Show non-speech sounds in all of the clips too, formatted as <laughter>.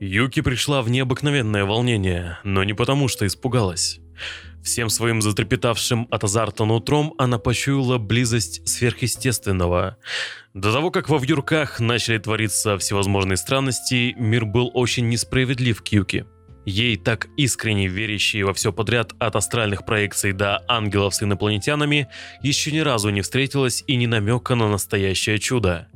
Юки пришла в необыкновенное волнение, но не потому, что испугалась. Всем своим затрепетавшим от азарта нутром она почуяла близость сверхъестественного. До того, как во вьюрках начали твориться всевозможные странности, мир был очень несправедлив к Юки. Ей, так искренне верящей во все подряд от астральных проекций до ангелов с инопланетянами, еще ни разу не встретилась и ни намека на настоящее чудо.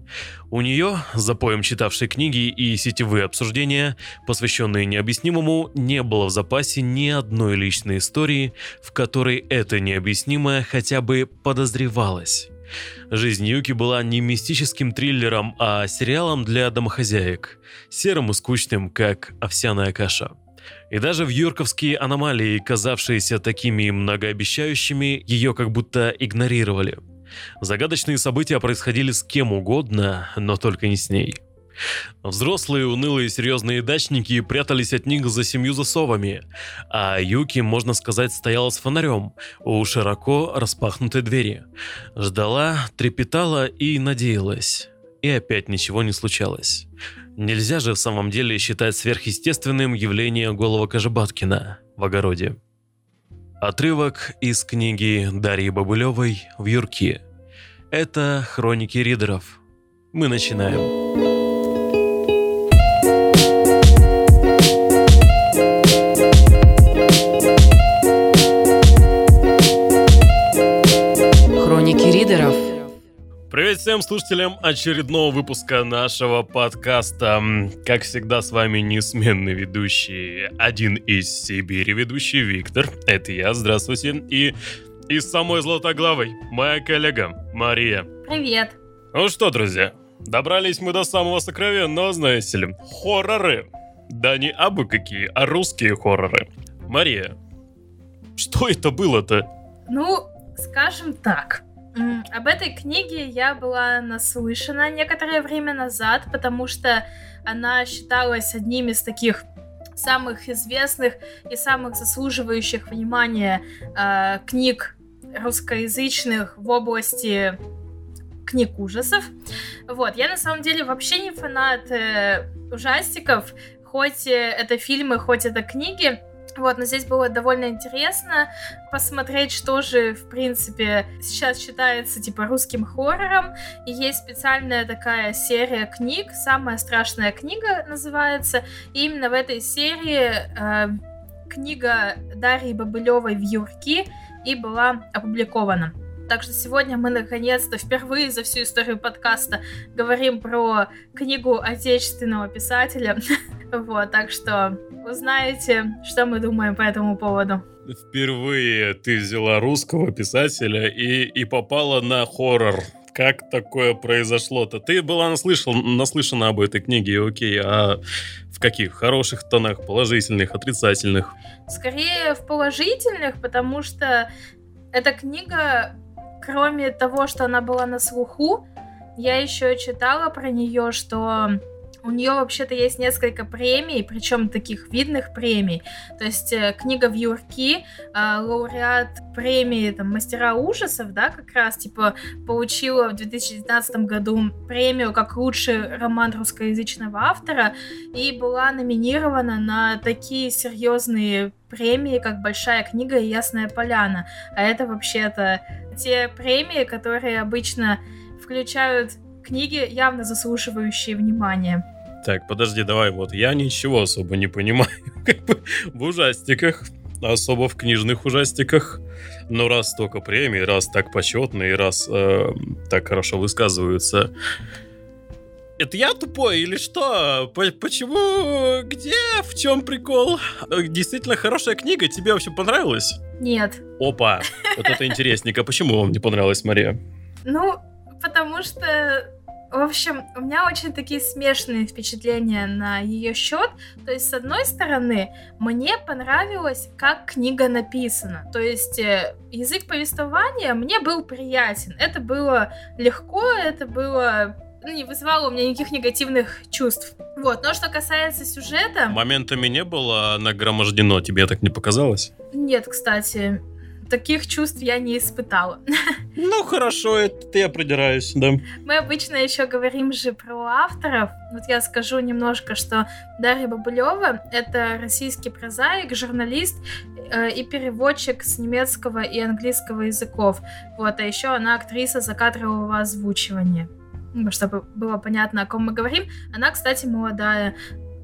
У нее, за поем читавшей книги и сетевые обсуждения, посвященные необъяснимому, не было в запасе ни одной личной истории, в которой это необъяснимое хотя бы подозревалось. Жизнь Юки была не мистическим триллером, а сериалом для домохозяек, серым и скучным, как овсяная каша. И даже в юрковские аномалии, казавшиеся такими многообещающими, ее как будто игнорировали. Загадочные события происходили с кем угодно, но только не с ней. Взрослые, унылые, серьезные дачники прятались от них за семью засовами, а Юки, можно сказать, стояла с фонарем у широко распахнутой двери. Ждала, трепетала и надеялась. И опять ничего не случалось. Нельзя же в самом деле считать сверхъестественным явление голого Кожебаткина в огороде. Отрывок из книги Дарьи Бабулевой в Юрке. Это хроники ридеров. Мы начинаем. Привет всем слушателям очередного выпуска нашего подкаста. Как всегда, с вами несменный ведущий, один из Сибири ведущий Виктор. Это я, здравствуйте. И из самой Златоглавой моя коллега Мария. Привет. Ну что, друзья, добрались мы до самого сокровенного, знаете ли, хорроры. Да не абы какие, а русские хорроры. Мария, что это было-то? Ну, скажем так, об этой книге я была наслышана некоторое время назад, потому что она считалась одним из таких самых известных и самых заслуживающих внимания э, книг русскоязычных в области книг ужасов. Вот, я на самом деле вообще не фанат э, ужастиков, хоть э, это фильмы, хоть это книги. Вот, но здесь было довольно интересно посмотреть, что же, в принципе, сейчас считается, типа, русским хоррором. И есть специальная такая серия книг, «Самая страшная книга» называется. И именно в этой серии э, книга Дарьи Бабылевой «Вьюрки» и была опубликована. Так что сегодня мы наконец-то впервые за всю историю подкаста говорим про книгу отечественного писателя. <laughs> Вот, так что узнаете, что мы думаем по этому поводу. Впервые ты взяла русского писателя и, и попала на хоррор. Как такое произошло-то? Ты была наслышан, наслышана об этой книге, окей, а в каких? Хороших тонах, положительных, отрицательных? Скорее в положительных, потому что эта книга кроме того, что она была на слуху, я еще читала про нее, что у нее вообще-то есть несколько премий, причем таких видных премий. То есть э, книга в Юрки, э, лауреат премии там, Мастера ужасов, да, как раз, типа, получила в 2019 году премию как лучший роман русскоязычного автора и была номинирована на такие серьезные премии, как Большая книга и Ясная поляна. А это вообще-то те премии, которые обычно включают книги, явно заслуживающие внимания. Так, подожди, давай, вот я ничего особо не понимаю <laughs> как бы в ужастиках, особо в книжных ужастиках. Но раз столько премий, раз так почетно и раз э, так хорошо высказываются, это я тупой или что? Почему? Где? В чем прикол? Действительно хорошая книга, тебе вообще понравилась? Нет. Опа, вот это интересненько. Почему вам не понравилась Мария? Ну, потому что в общем, у меня очень такие смешанные впечатления на ее счет. То есть, с одной стороны, мне понравилось, как книга написана. То есть, э, язык повествования мне был приятен. Это было легко, это было ну, не вызывало у меня никаких негативных чувств. Вот, но что касается сюжета... Моментами не было нагромождено, тебе так не показалось? Нет, кстати, таких чувств я не испытала. <laughs> Ну, хорошо, это я придираюсь, да. Мы обычно еще говорим же про авторов. Вот я скажу немножко, что Дарья Бабулева — это российский прозаик, журналист э, и переводчик с немецкого и английского языков. Вот, а еще она актриса закадрового озвучивания. Ну, чтобы было понятно, о ком мы говорим. Она, кстати, молодая.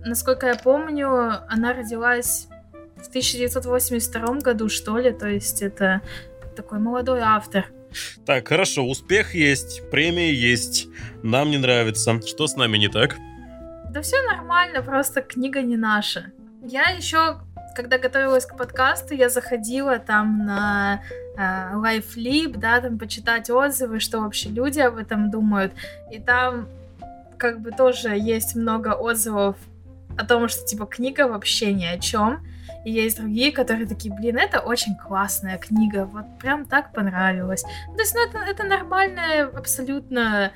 Насколько я помню, она родилась в 1982 году, что ли, то есть это такой молодой автор. Так, хорошо, успех есть, премия есть, нам не нравится. Что с нами не так? Да все нормально, просто книга не наша. Я еще, когда готовилась к подкасту, я заходила там на э, LifeLib, да, там почитать отзывы, что вообще люди об этом думают. И там как бы тоже есть много отзывов о том, что типа книга вообще ни о чем. И есть другие, которые такие, блин, это очень классная книга, вот прям так понравилось. То есть, ну, это, это нормальное абсолютно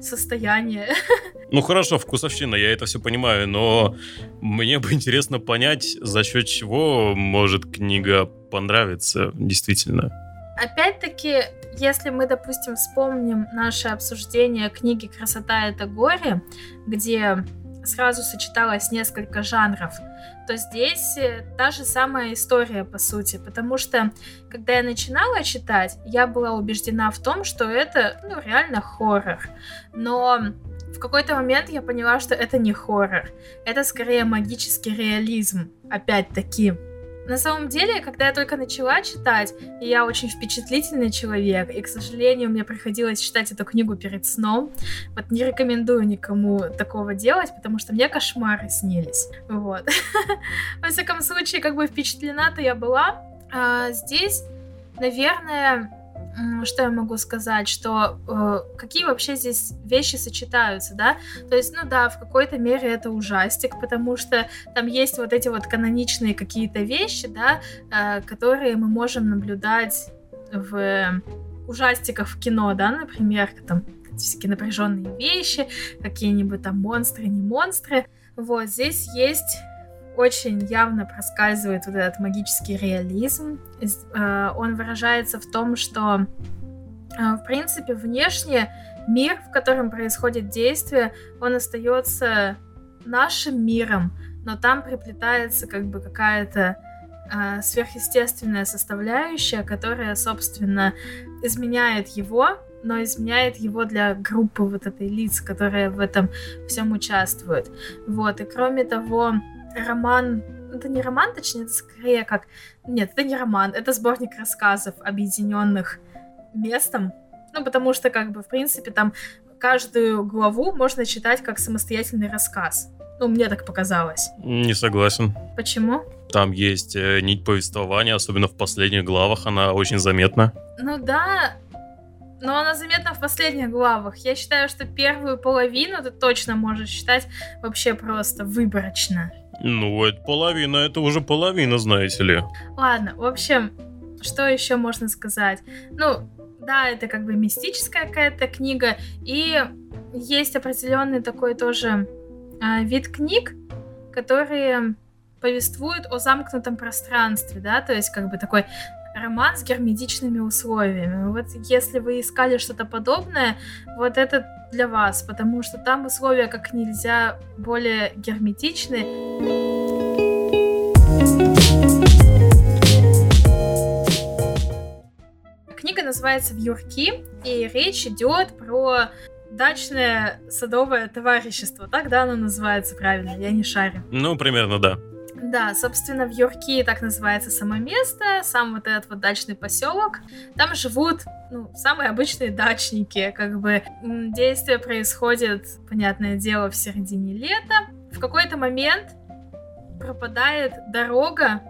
состояние. <laughs> Ну хорошо, вкусовщина, я это все понимаю, но мне бы интересно понять, за счет чего может книга понравиться действительно. Опять-таки, если мы, допустим, вспомним наше обсуждение книги «Красота — это горе», где сразу сочеталось несколько жанров, то здесь э, та же самая история, по сути, потому что, когда я начинала читать, я была убеждена в том, что это, ну, реально хоррор. Но в какой-то момент я поняла, что это не хоррор, это скорее магический реализм, опять-таки. На самом деле, когда я только начала читать, я очень впечатлительный человек, и, к сожалению, мне приходилось читать эту книгу перед сном, вот не рекомендую никому такого делать, потому что мне кошмары снились. Вот. <laughs> Во всяком случае, как бы впечатлена-то я была. А здесь, наверное, что я могу сказать, что э, какие вообще здесь вещи сочетаются, да? То есть, ну да, в какой-то мере это ужастик, потому что там есть вот эти вот каноничные какие-то вещи, да, э, которые мы можем наблюдать в ужастиках в кино, да, например, там всякие напряженные вещи, какие-нибудь там монстры, не монстры. Вот, здесь есть очень явно проскальзывает вот этот магический реализм. Э, он выражается в том, что, э, в принципе, внешне мир, в котором происходит действие, он остается нашим миром, но там приплетается как бы какая-то э, сверхъестественная составляющая, которая, собственно, изменяет его, но изменяет его для группы вот этой лиц, которые в этом всем участвуют. Вот, и кроме того, роман это не роман, точнее, это скорее как... Нет, это не роман, это сборник рассказов, объединенных местом. Ну, потому что, как бы, в принципе, там каждую главу можно читать как самостоятельный рассказ. Ну, мне так показалось. Не согласен. Почему? Там есть э, нить повествования, особенно в последних главах, она очень заметна. Ну да, но она заметна в последних главах. Я считаю, что первую половину ты точно можешь считать вообще просто выборочно. Ну, это половина, это уже половина, знаете ли. Ладно, в общем, что еще можно сказать? Ну, да, это как бы мистическая какая-то книга, и есть определенный такой тоже э, вид книг, которые повествуют о замкнутом пространстве, да, то есть как бы такой роман с герметичными условиями. Вот если вы искали что-то подобное, вот это для вас, потому что там условия как нельзя более герметичны. Книга называется «Вьюрки», и речь идет про дачное садовое товарищество. Так, да, оно называется правильно, я не шарю. Ну, примерно, да. Да, собственно, в Юрки так называется само место, сам вот этот вот дачный поселок. Там живут, ну, самые обычные дачники, как бы действие происходит, понятное дело, в середине лета. В какой-то момент пропадает дорога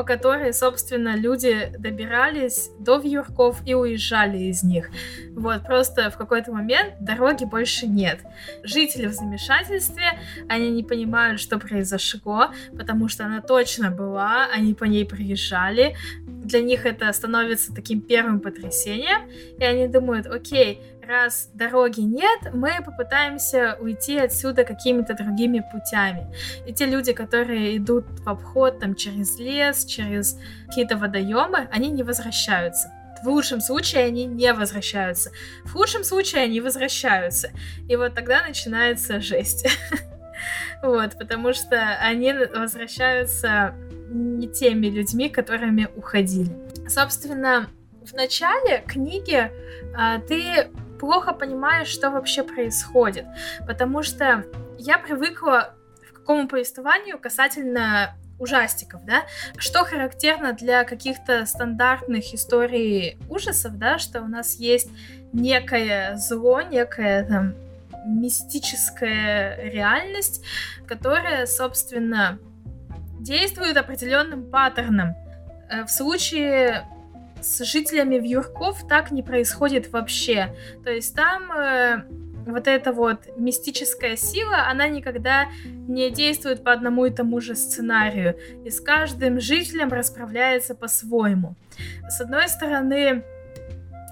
по которой, собственно, люди добирались до Вьюрков и уезжали из них. Вот, просто в какой-то момент дороги больше нет. Жители в замешательстве, они не понимают, что произошло, потому что она точно была, они по ней приезжали. Для них это становится таким первым потрясением, и они думают, окей, раз дороги нет, мы попытаемся уйти отсюда какими-то другими путями. И те люди, которые идут в обход там через лес, через какие-то водоемы, они не возвращаются. В лучшем случае они не возвращаются. В худшем случае они возвращаются. И вот тогда начинается жесть. <laughs> Вот, потому что они возвращаются не теми людьми, которыми уходили. Собственно, в начале книги а, ты плохо понимаешь, что вообще происходит, потому что я привыкла к какому повествованию касательно ужастиков, да, что характерно для каких-то стандартных историй ужасов, да, что у нас есть некое зло, некая там мистическая реальность, которая, собственно, действует определенным паттерном. Э, в случае с жителями Вьюрков так не происходит вообще. То есть там э, вот эта вот мистическая сила, она никогда не действует по одному и тому же сценарию. И с каждым жителем расправляется по-своему. С одной стороны,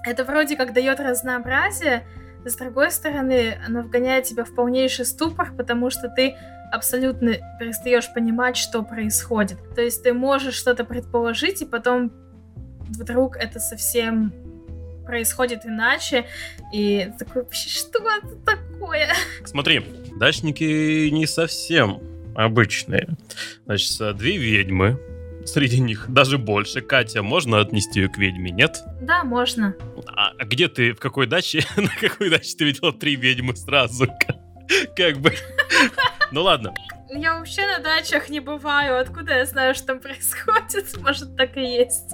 это вроде как дает разнообразие, с другой стороны, оно вгоняет тебя в полнейший ступор, потому что ты абсолютно перестаешь понимать, что происходит. То есть ты можешь что-то предположить, и потом вдруг это совсем происходит иначе, и такой, вообще, что это такое? Смотри, дачники не совсем обычные. Значит, две ведьмы, среди них даже больше. Катя, можно отнести ее к ведьме, нет? Да, можно. А, а где ты, в какой даче, <laughs> на какой даче ты видела три ведьмы сразу? <laughs> Как бы... Ну ладно. Я вообще на дачах не бываю. Откуда я знаю, что там происходит? <laughs> Может, так и есть.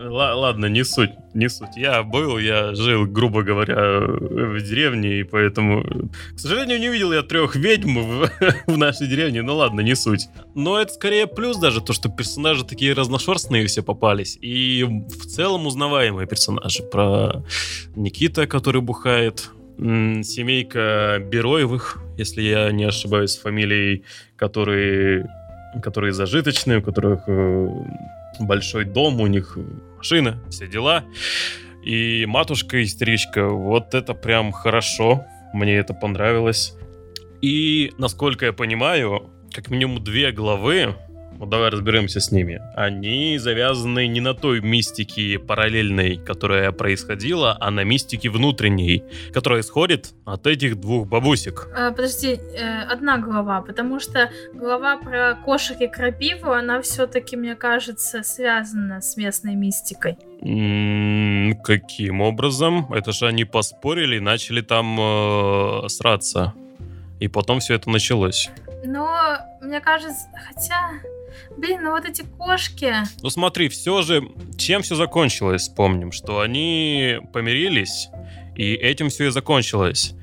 Ладно, не суть, не суть. Я был, я жил, грубо говоря, в деревне, и поэтому, к сожалению, не видел я трех ведьм в, <laughs> в нашей деревне. Ну ладно, не суть. Но это скорее плюс даже, то, что персонажи такие разношерстные все попались. И в целом узнаваемые персонажи. Про Никита, который бухает, семейка Бероевых, если я не ошибаюсь, фамилией, которые, которые зажиточные, у которых э, большой дом, у них машина, все дела. И матушка-истеричка, вот это прям хорошо, мне это понравилось. И, насколько я понимаю, как минимум две главы вот давай разберемся с ними. Они завязаны не на той мистике параллельной, которая происходила, а на мистике внутренней, которая исходит от этих двух бабусек. А, подожди, э, одна глава, потому что глава про кошек и крапиву, она все-таки, мне кажется, связана с местной мистикой. М-м, каким образом? Это же они поспорили и начали там э, сраться. И потом все это началось. Но, мне кажется, хотя... Блин, ну вот эти кошки. Ну смотри, все же, чем все закончилось, вспомним, что они помирились, и этим все и закончилось.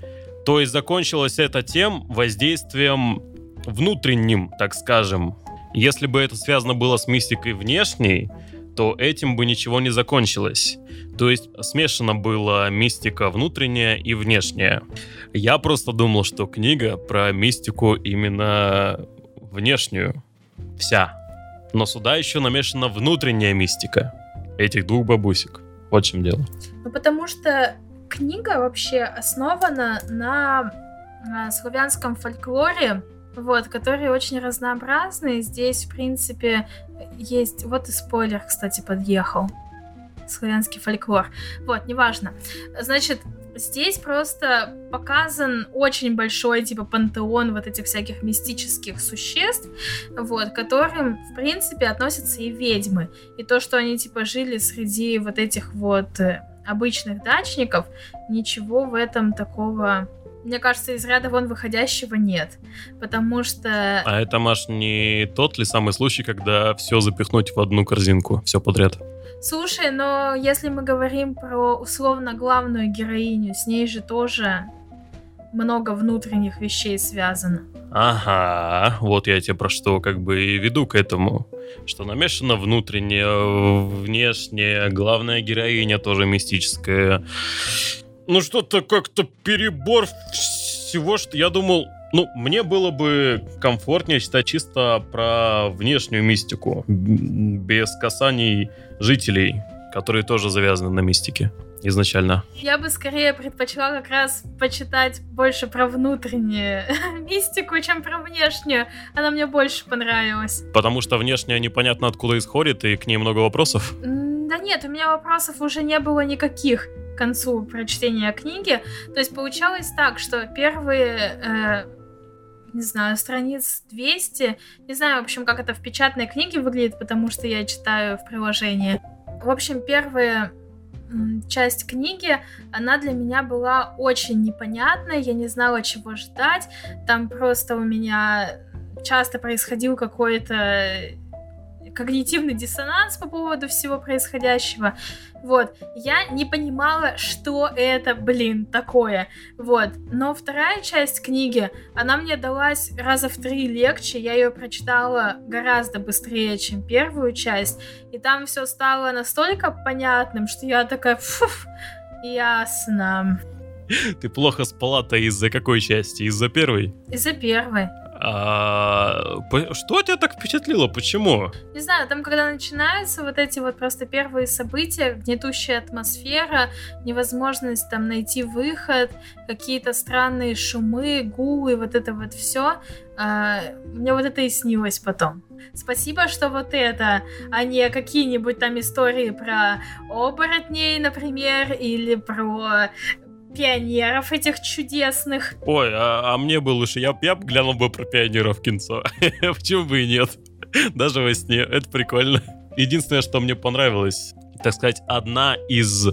То есть закончилось это тем воздействием внутренним, так скажем. Если бы это связано было с мистикой внешней, то этим бы ничего не закончилось. То есть смешана была мистика внутренняя и внешняя. Я просто думал, что книга про мистику именно внешнюю вся. Но сюда еще намешана внутренняя мистика этих двух бабусек. Вот в чем дело. Ну, потому что книга вообще основана на, на славянском фольклоре, вот, который очень разнообразный. Здесь, в принципе, есть... Вот и спойлер, кстати, подъехал. Славянский фольклор. Вот, неважно. Значит, Здесь просто показан очень большой, типа, пантеон вот этих всяких мистических существ, вот, к которым, в принципе, относятся и ведьмы. И то, что они, типа, жили среди вот этих вот э, обычных дачников, ничего в этом такого мне кажется, из ряда вон выходящего нет. Потому что... А это, Маш, не тот ли самый случай, когда все запихнуть в одну корзинку, все подряд? Слушай, но если мы говорим про условно главную героиню, с ней же тоже много внутренних вещей связано. Ага, вот я тебе про что как бы и веду к этому. Что намешано внутреннее, внешнее, главная героиня тоже мистическая. Ну что-то как-то перебор всего, что я думал, ну, мне было бы комфортнее читать чисто про внешнюю мистику, без касаний жителей, которые тоже завязаны на мистике. изначально? Я бы скорее предпочла как раз почитать больше про внутреннюю <laughs> мистику, чем про внешнюю. Она мне больше понравилась. Потому что внешняя непонятно откуда исходит, и к ней много вопросов? Да нет, у меня вопросов уже не было никаких к концу прочтения книги. То есть получалось так, что первые э, не знаю, страниц 200. Не знаю, в общем, как это в печатной книге выглядит, потому что я читаю в приложении. В общем, первая часть книги, она для меня была очень непонятной, я не знала, чего ждать. Там просто у меня часто происходил какой-то когнитивный диссонанс по поводу всего происходящего. Вот, я не понимала, что это, блин, такое. Вот, но вторая часть книги, она мне далась раза в три легче, я ее прочитала гораздо быстрее, чем первую часть, и там все стало настолько понятным, что я такая, фуф, ясно. Ты плохо спала-то из-за какой части? Из-за первой? Из-за первой. А, что тебя так впечатлило? Почему? Не знаю, там, когда начинаются вот эти вот просто первые события, гнетущая атмосфера, невозможность там найти выход, какие-то странные шумы, гулы, вот это вот все, а, мне вот это и снилось потом. Спасибо, что вот это, а не какие-нибудь там истории про оборотней, например, или про пионеров этих чудесных. Ой, а, а мне бы лучше, я, я бы глянул бы про пионеров кинцо. <laughs> Почему бы и нет? Даже во сне, это прикольно. Единственное, что мне понравилось, так сказать, одна из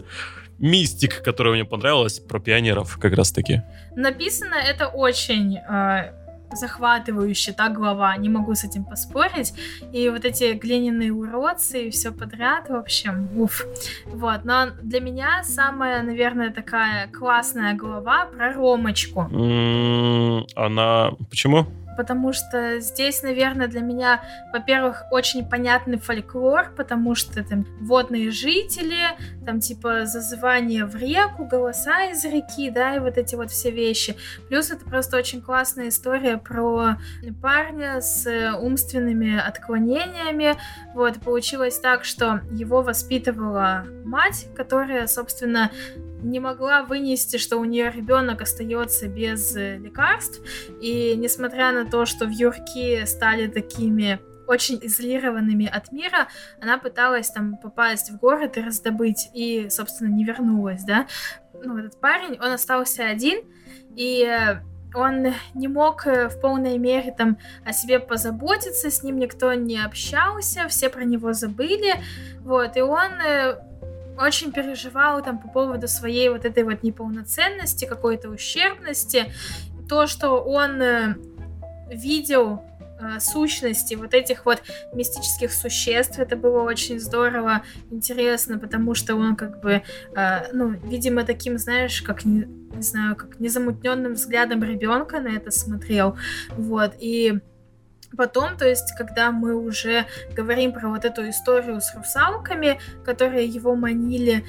мистик, которая мне понравилась, про пионеров как раз таки. Написано это очень э, захватывающая, та глава, не могу с этим поспорить. И вот эти глиняные уродцы и все подряд, в общем, уф. Вот, но для меня самая, наверное, такая классная глава про Ромочку. Она... Почему? Потому что здесь, наверное, для меня, во-первых, очень понятный фольклор, потому что там водные жители, там типа зазывание в реку, голоса из реки, да, и вот эти вот все вещи. Плюс это просто очень классная история про парня с умственными отклонениями. Вот, получилось так, что его воспитывала мать, которая, собственно, не могла вынести, что у нее ребенок остается без э, лекарств. И несмотря на то, что в Юрки стали такими очень изолированными от мира, она пыталась там попасть в город и раздобыть, и, собственно, не вернулась, да. Ну, этот парень, он остался один, и э, он не мог э, в полной мере там о себе позаботиться, с ним никто не общался, все про него забыли, вот, и он очень переживал там по поводу своей вот этой вот неполноценности, какой-то ущербности. То, что он э, видел э, сущности вот этих вот мистических существ. Это было очень здорово, интересно, потому что он как бы, э, ну, видимо, таким, знаешь, как не, не знаю, как незамутненным взглядом ребенка на это смотрел. Вот. И Потом, то есть, когда мы уже говорим про вот эту историю с русалками, которые его манили,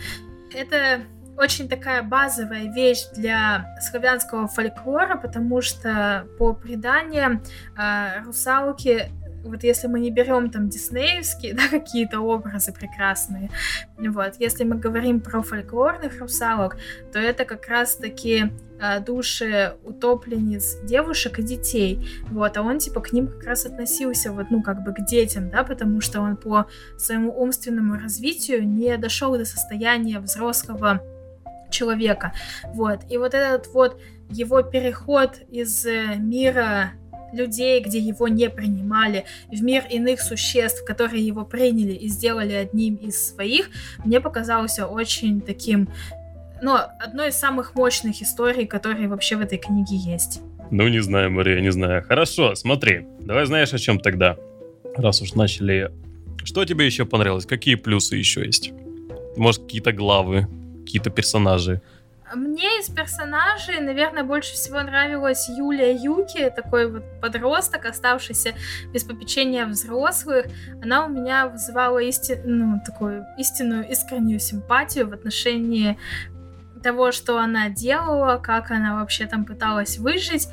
это очень такая базовая вещь для славянского фольклора, потому что по преданиям э, русалки вот если мы не берем там диснеевские, <laughs> да, какие-то образы прекрасные, вот, если мы говорим про фольклорных русалок, то это как раз-таки э, души утопленниц девушек и детей, вот, а он типа к ним как раз относился вот, ну, как бы к детям, да, потому что он по своему умственному развитию не дошел до состояния взрослого человека, вот, и вот этот вот его переход из э, мира людей, где его не принимали, в мир иных существ, которые его приняли и сделали одним из своих, мне показался очень таким, ну, одной из самых мощных историй, которые вообще в этой книге есть. Ну, не знаю, Мария, не знаю. Хорошо, смотри, давай знаешь о чем тогда, раз уж начали. Что тебе еще понравилось? Какие плюсы еще есть? Может, какие-то главы, какие-то персонажи? Мне из персонажей, наверное, больше всего нравилась Юлия Юки, такой вот подросток, оставшийся без попечения взрослых. Она у меня вызывала исти... ну, такую истинную искреннюю симпатию в отношении того, что она делала, как она вообще там пыталась выжить.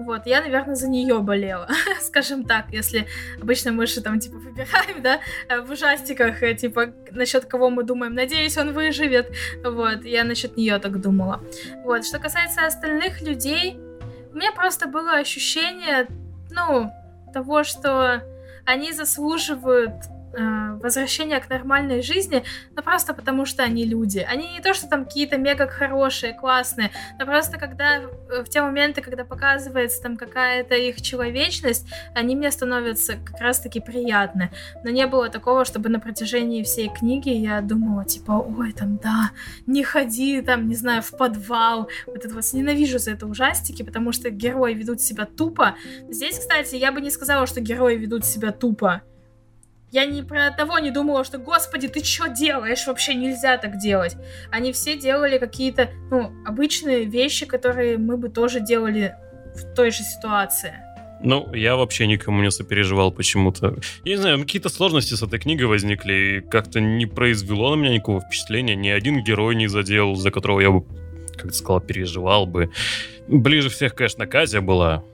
Вот, я, наверное, за нее болела, <laughs> скажем так, если обычно мы же там, типа, выбираем, да, э, в ужастиках, э, типа, насчет кого мы думаем, надеюсь, он выживет, вот, я насчет нее так думала. Вот, что касается остальных людей, у меня просто было ощущение, ну, того, что они заслуживают э, возвращения к нормальной жизни, но просто потому что они люди. Они не то, что там какие-то мега хорошие, классные, но просто когда э, в те моменты, когда показывается там какая-то их человечность, они мне становятся как раз-таки приятны. Но не было такого, чтобы на протяжении всей книги я думала, типа, ой, там, да, не ходи, там, не знаю, в подвал. Вот это вот ненавижу за это ужастики, потому что герои ведут себя тупо. Здесь, кстати, я бы не сказала, что герои ведут себя тупо. Я не про того не думала, что, господи, ты что делаешь? Вообще нельзя так делать. Они все делали какие-то, ну, обычные вещи, которые мы бы тоже делали в той же ситуации. Ну, я вообще никому не сопереживал почему-то. Я не знаю, какие-то сложности с этой книгой возникли, и как-то не произвело на меня никакого впечатления. Ни один герой не задел, за которого я бы, как ты сказал, переживал бы. Ближе всех, конечно, Казя была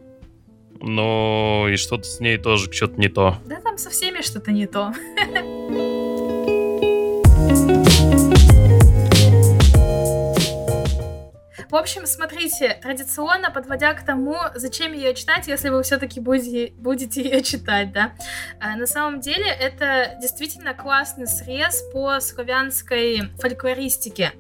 но и что-то с ней тоже что-то не то. Да там со всеми что-то не то. <laughs> В общем, смотрите, традиционно подводя к тому, зачем ее читать, если вы все-таки будете, будете ее читать, да. А, на самом деле, это действительно классный срез по славянской фольклористике,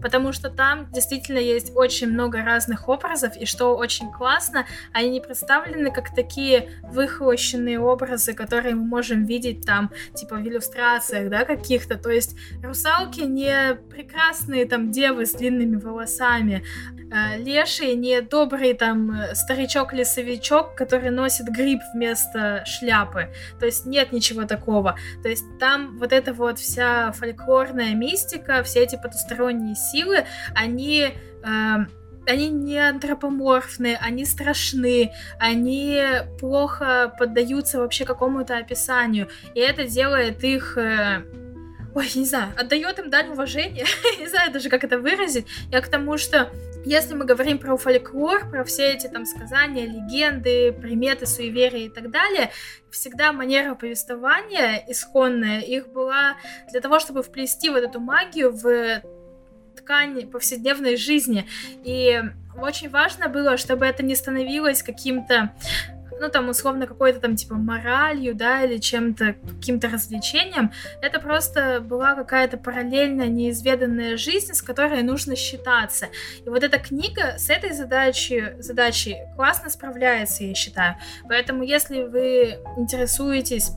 потому что там действительно есть очень много разных образов, и что очень классно, они не представлены как такие выхолощенные образы, которые мы можем видеть там, типа в иллюстрациях, да, каких-то. То есть русалки не прекрасные там девы с длинными волосами, леший не добрый там э, старичок-лесовичок, который носит гриб вместо шляпы. То есть нет ничего такого. То есть там вот эта вот вся фольклорная мистика, все эти потусторонние силы, они... Э, они не антропоморфны, они страшны, они плохо поддаются вообще какому-то описанию. И это делает их э, ой, не знаю, отдает им дань уважения, <laughs> не знаю даже, как это выразить. Я к тому, что если мы говорим про фольклор, про все эти там сказания, легенды, приметы, суеверия и так далее, всегда манера повествования исконная их была для того, чтобы вплести вот эту магию в ткань повседневной жизни. И очень важно было, чтобы это не становилось каким-то ну, там, условно, какой-то там, типа, моралью, да, или чем-то, каким-то развлечением, это просто была какая-то параллельная, неизведанная жизнь, с которой нужно считаться. И вот эта книга с этой задачей, задачей классно справляется, я считаю. Поэтому, если вы интересуетесь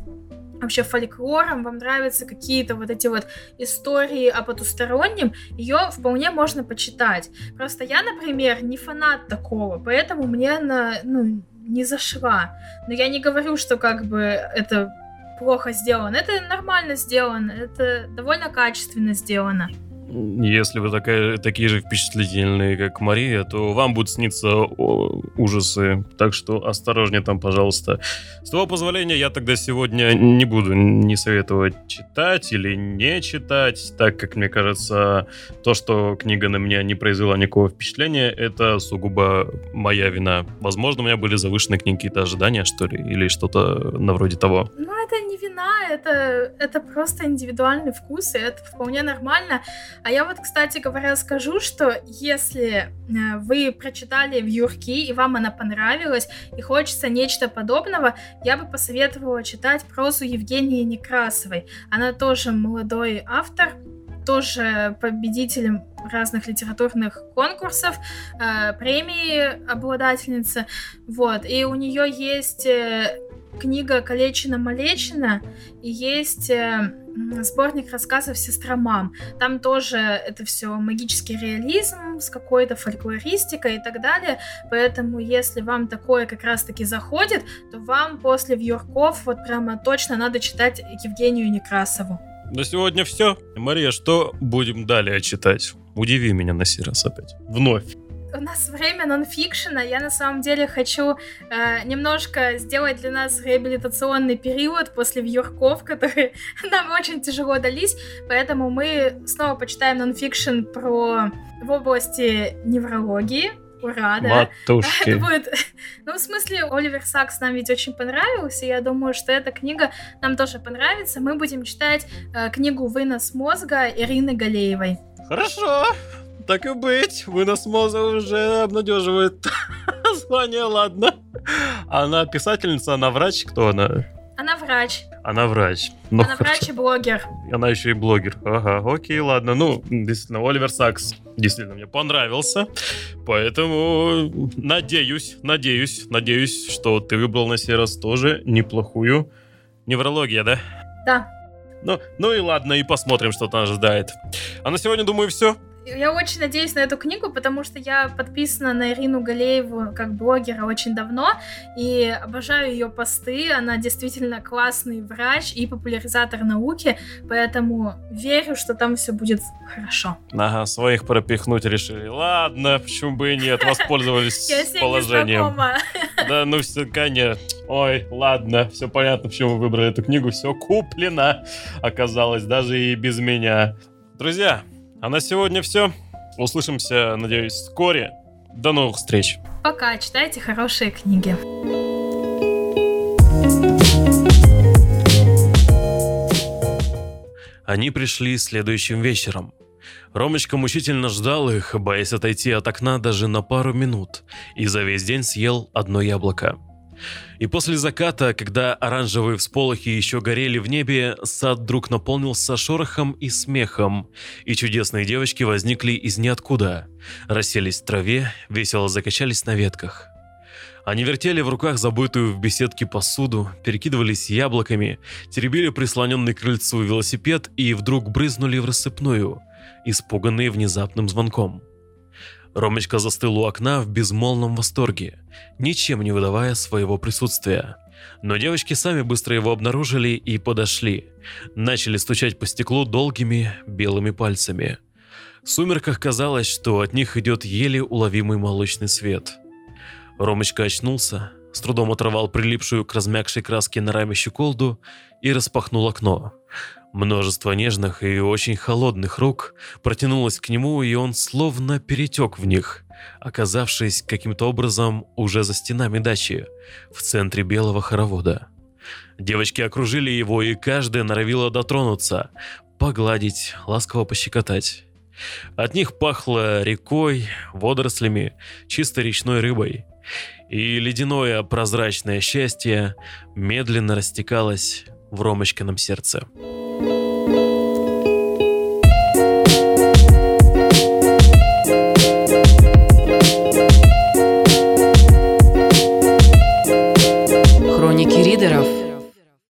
вообще фольклором, вам нравятся какие-то вот эти вот истории о потустороннем, ее вполне можно почитать. Просто я, например, не фанат такого, поэтому мне она, ну, не зашла. Но я не говорю, что как бы это плохо сделано. Это нормально сделано, это довольно качественно сделано. Если вы такая, такие же впечатлительные, как Мария, то вам будут сниться ужасы. Так что осторожнее там, пожалуйста. С твоего позволения, я тогда сегодня не буду не советовать читать или не читать, так как, мне кажется, то, что книга на меня не произвела никакого впечатления, это сугубо моя вина. Возможно, у меня были завышены какие-то ожидания, что ли, или что-то на вроде того. Ну, это не вина, это, это просто индивидуальный вкус, и это вполне нормально. А я вот, кстати говоря, скажу, что если э, вы прочитали в Юрки и вам она понравилась, и хочется нечто подобного, я бы посоветовала читать прозу Евгении Некрасовой. Она тоже молодой автор, тоже победителем разных литературных конкурсов, э, премии обладательница, вот, и у нее есть э, книга «Калечина-малечина» и есть э, сборник рассказов «Сестра мам». Там тоже это все магический реализм с какой-то фольклористикой и так далее. Поэтому, если вам такое как раз-таки заходит, то вам после Вьюрков вот прямо точно надо читать Евгению Некрасову. На сегодня все. Мария, что будем далее читать? Удиви меня на сей раз опять. Вновь у нас время нонфикшена. Я на самом деле хочу э, немножко сделать для нас реабилитационный период после вьюрков, <laughs> которые нам очень тяжело дались. Поэтому мы снова почитаем нонфикшн про в области неврологии. Ура, да. Матушки. Это будет... <laughs> Ну, в смысле, Оливер Сакс нам ведь очень понравился, я думаю, что эта книга нам тоже понравится. Мы будем читать э, книгу «Вынос мозга» Ирины Галеевой. Хорошо, так и быть. Вынос мозга уже обнадеживает <laughs> название, ладно. Она писательница, она врач, кто она? Она врач. Она врач. Ну, Она врач и блогер. Она еще и блогер. Ага, окей, ладно. Ну, действительно, Оливер Сакс действительно мне понравился. Поэтому надеюсь, надеюсь, надеюсь, что ты выбрал на сей раз тоже неплохую неврология, да? Да. Ну, ну и ладно, и посмотрим, что нас ожидает. А на сегодня, думаю, все. Я очень надеюсь на эту книгу, потому что я подписана на Ирину Галееву как блогера очень давно и обожаю ее посты. Она действительно классный врач и популяризатор науки, поэтому верю, что там все будет хорошо. Ага, своих пропихнуть решили. Ладно, почему бы и нет, <laughs> воспользовались положением. <laughs> Да, ну все, конечно. Ой, ладно, все понятно, почему вы выбрали эту книгу. Все куплено оказалось, даже и без меня. Друзья, а на сегодня все. Услышимся, надеюсь, вскоре. До новых встреч. Пока, читайте хорошие книги. Они пришли следующим вечером. Ромочка мучительно ждал их, боясь отойти от окна даже на пару минут, и за весь день съел одно яблоко. И после заката, когда оранжевые всполохи еще горели в небе, сад вдруг наполнился шорохом и смехом, и чудесные девочки возникли из ниоткуда, расселись в траве, весело закачались на ветках. Они вертели в руках забытую в беседке посуду, перекидывались яблоками, теребили прислоненный к крыльцу велосипед и вдруг брызнули в рассыпную, испуганные внезапным звонком. Ромочка застыл у окна в безмолвном восторге, ничем не выдавая своего присутствия. Но девочки сами быстро его обнаружили и подошли. Начали стучать по стеклу долгими белыми пальцами. В сумерках казалось, что от них идет еле уловимый молочный свет. Ромочка очнулся, с трудом оторвал прилипшую к размягшей краске на раме щеколду и распахнул окно. Множество нежных и очень холодных рук протянулось к нему, и он словно перетек в них, оказавшись каким-то образом уже за стенами дачи, в центре белого хоровода. Девочки окружили его, и каждая норовила дотронуться, погладить, ласково пощекотать. От них пахло рекой, водорослями, чистой речной рыбой. И ледяное прозрачное счастье медленно растекалось в Ромочкином сердце.